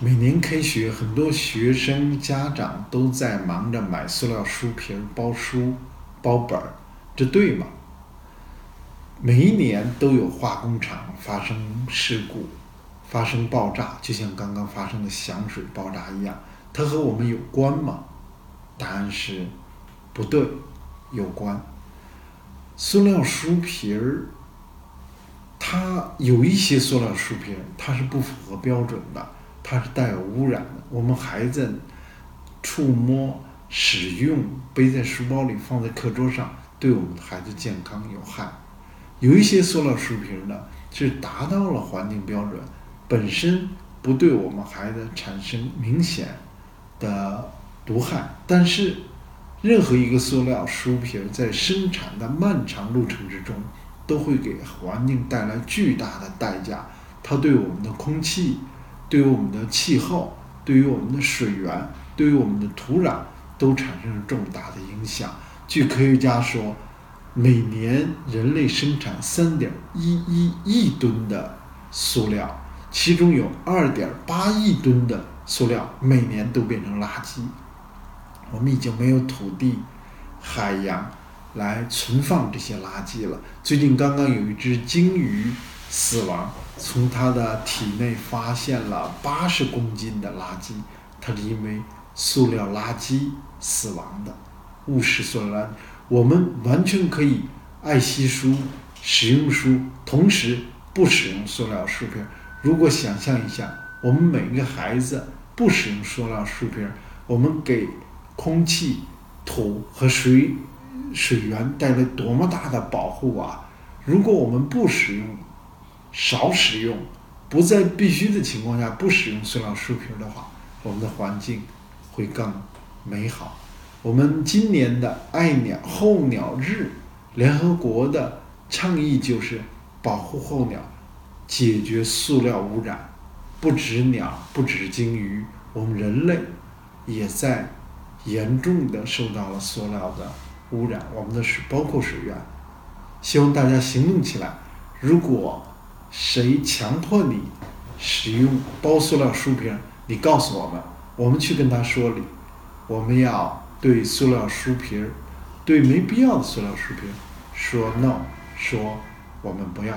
每年开学，很多学生家长都在忙着买塑料书皮包书、包本儿，这对吗？每一年都有化工厂发生事故、发生爆炸，就像刚刚发生的响水爆炸一样，它和我们有关吗？答案是不对，有关。塑料书皮儿，它有一些塑料书皮儿，它是不符合标准的，它是带有污染的。我们孩子触摸、使用、背在书包里、放在课桌上，对我们的孩子健康有害。有一些塑料书皮呢，是达到了环境标准，本身不对我们孩子产生明显的毒害，但是任何一个塑料书皮在生产的漫长路程之中，都会给环境带来巨大的代价。它对我们的空气、对于我们的气候、对于我们的水源、对于我们的土壤，都产生了重大的影响。据科学家说，每年人类生产三点一一亿吨的塑料，其中有二点八亿吨的塑料每年都变成垃圾。我们已经没有土地、海洋来存放这些垃圾了。最近刚刚有一只鲸鱼死亡，从他的体内发现了八十公斤的垃圾，它是因为塑料垃圾死亡的。误食塑料垃圾，我们完全可以爱惜书、使用书，同时不使用塑料书皮。如果想象一下，我们每个孩子不使用塑料书皮，我们给空气、土和水水源带来多么大的保护啊！如果我们不使用、少使用、不在必须的情况下不使用塑料书皮的话，我们的环境会更美好。我们今年的爱鸟候鸟日，联合国的倡议就是保护候鸟，解决塑料污染。不止鸟，不止鲸鱼，我们人类也在严重的受到了塑料的污染。我们的水包括水源，希望大家行动起来。如果谁强迫你使用包塑料书皮儿，你告诉我们，我们去跟他说理。我们要对塑料书皮儿，对没必要的塑料书皮儿说 no，说我们不要。